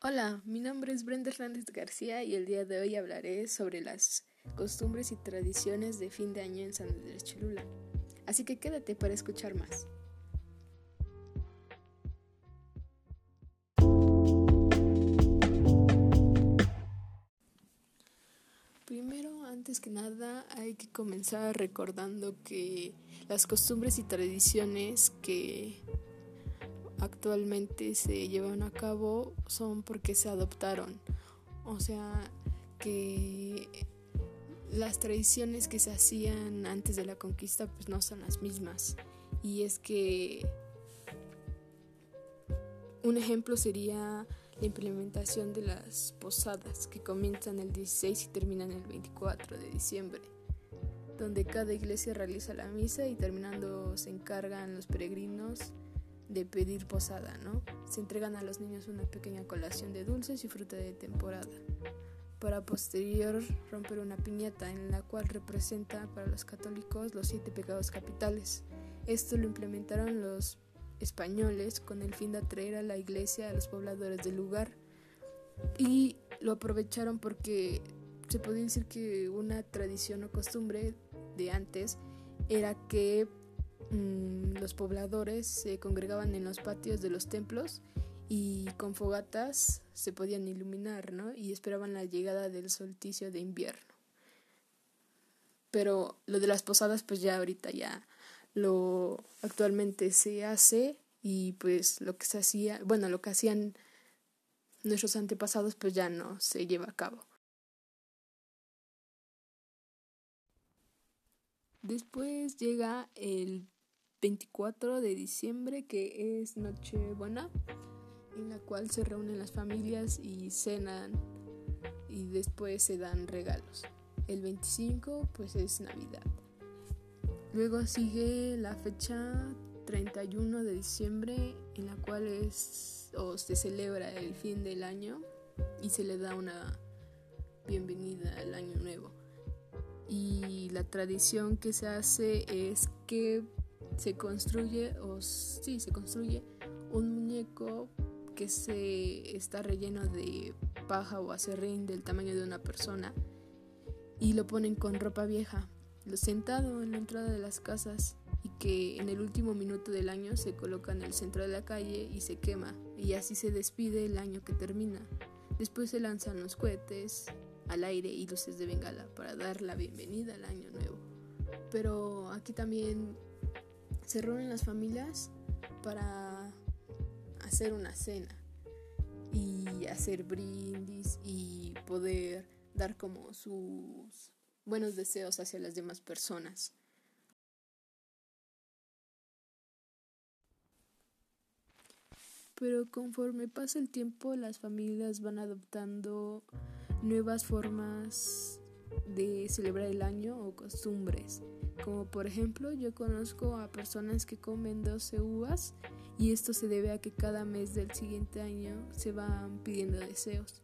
Hola, mi nombre es Brenda Hernández García y el día de hoy hablaré sobre las costumbres y tradiciones de fin de año en San Andrés Cholula. Así que quédate para escuchar más. Primero, antes que nada, hay que comenzar recordando que las costumbres y tradiciones que actualmente se llevan a cabo son porque se adoptaron. O sea, que las tradiciones que se hacían antes de la conquista pues no son las mismas. Y es que un ejemplo sería la implementación de las posadas que comienzan el 16 y terminan el 24 de diciembre, donde cada iglesia realiza la misa y terminando se encargan los peregrinos de pedir posada, ¿no? Se entregan a los niños una pequeña colación de dulces y fruta de temporada, para posterior romper una piñata en la cual representa para los católicos los siete pecados capitales. Esto lo implementaron los españoles con el fin de atraer a la iglesia a los pobladores del lugar y lo aprovecharon porque se podía decir que una tradición o costumbre de antes era que los pobladores se congregaban en los patios de los templos y con fogatas se podían iluminar, ¿no? Y esperaban la llegada del solsticio de invierno. Pero lo de las posadas, pues ya ahorita ya lo actualmente se hace y pues lo que se hacía, bueno, lo que hacían nuestros antepasados, pues ya no se lleva a cabo. Después llega el 24 de diciembre, que es Nochebuena, en la cual se reúnen las familias y cenan y después se dan regalos. El 25 pues es Navidad. Luego sigue la fecha 31 de diciembre en la cual es o se celebra el fin del año y se le da una bienvenida al año nuevo. Y la tradición que se hace es que se construye o sí se construye un muñeco que se está relleno de paja o acerrín del tamaño de una persona y lo ponen con ropa vieja, lo sentado en la entrada de las casas y que en el último minuto del año se coloca en el centro de la calle y se quema y así se despide el año que termina. Después se lanzan los cohetes al aire y luces de bengala para dar la bienvenida al año nuevo. Pero aquí también se reúnen las familias para hacer una cena y hacer brindis y poder dar como sus buenos deseos hacia las demás personas. Pero conforme pasa el tiempo las familias van adoptando nuevas formas de celebrar el año o costumbres. Como por ejemplo, yo conozco a personas que comen 12 uvas y esto se debe a que cada mes del siguiente año se van pidiendo deseos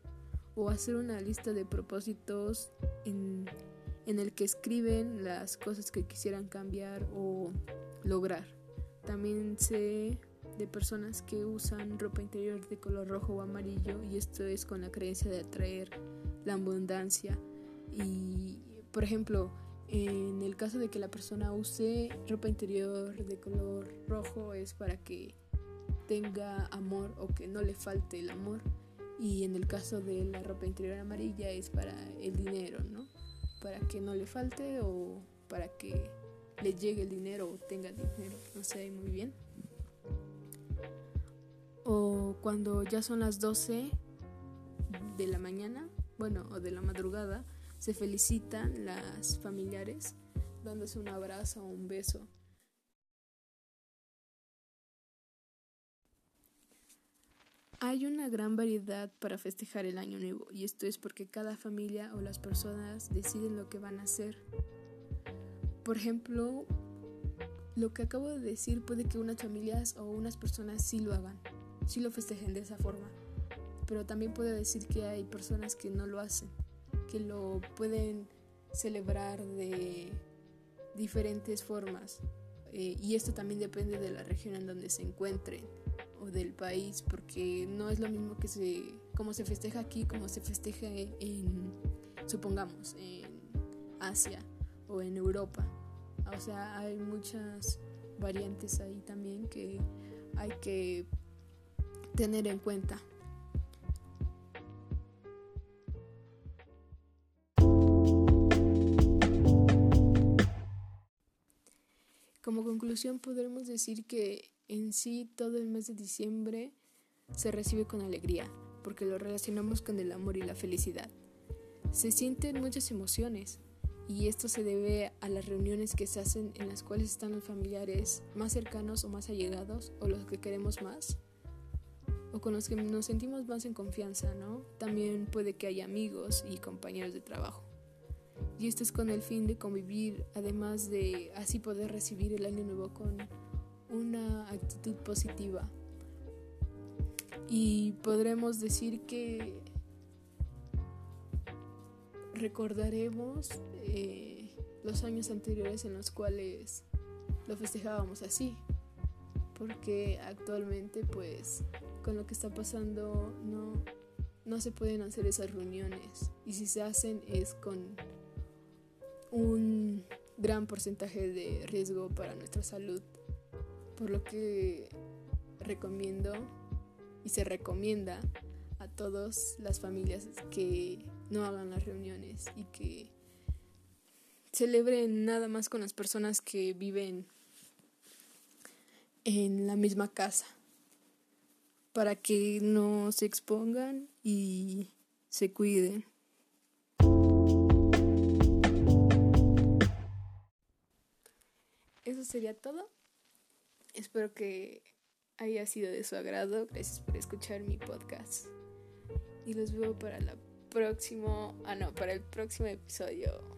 o hacer una lista de propósitos en, en el que escriben las cosas que quisieran cambiar o lograr. También sé de personas que usan ropa interior de color rojo o amarillo y esto es con la creencia de atraer la abundancia y por ejemplo en el caso de que la persona use ropa interior de color rojo es para que tenga amor o que no le falte el amor. Y en el caso de la ropa interior amarilla es para el dinero, ¿no? Para que no le falte o para que le llegue el dinero o tenga dinero, no sé muy bien. O cuando ya son las 12 de la mañana, bueno, o de la madrugada, se felicitan las familiares dándose un abrazo o un beso. Hay una gran variedad para festejar el año nuevo y esto es porque cada familia o las personas deciden lo que van a hacer. Por ejemplo, lo que acabo de decir puede que unas familias o unas personas sí lo hagan, sí lo festejen de esa forma, pero también puede decir que hay personas que no lo hacen que lo pueden celebrar de diferentes formas. Eh, y esto también depende de la región en donde se encuentren o del país, porque no es lo mismo que se, como se festeja aquí, como se festeja en, supongamos, en Asia o en Europa. O sea, hay muchas variantes ahí también que hay que tener en cuenta. Como conclusión podremos decir que en sí todo el mes de diciembre se recibe con alegría, porque lo relacionamos con el amor y la felicidad. Se sienten muchas emociones, y esto se debe a las reuniones que se hacen en las cuales están los familiares más cercanos o más allegados o los que queremos más o con los que nos sentimos más en confianza, ¿no? También puede que haya amigos y compañeros de trabajo. Y esto es con el fin de convivir, además de así poder recibir el año nuevo con una actitud positiva. Y podremos decir que recordaremos eh, los años anteriores en los cuales lo festejábamos así, porque actualmente pues con lo que está pasando no, no se pueden hacer esas reuniones y si se hacen es con un gran porcentaje de riesgo para nuestra salud, por lo que recomiendo y se recomienda a todas las familias que no hagan las reuniones y que celebren nada más con las personas que viven en la misma casa para que no se expongan y se cuiden. Sería todo. Espero que haya sido de su agrado. Gracias por escuchar mi podcast. Y los veo para la próximo, ah no, para el próximo episodio.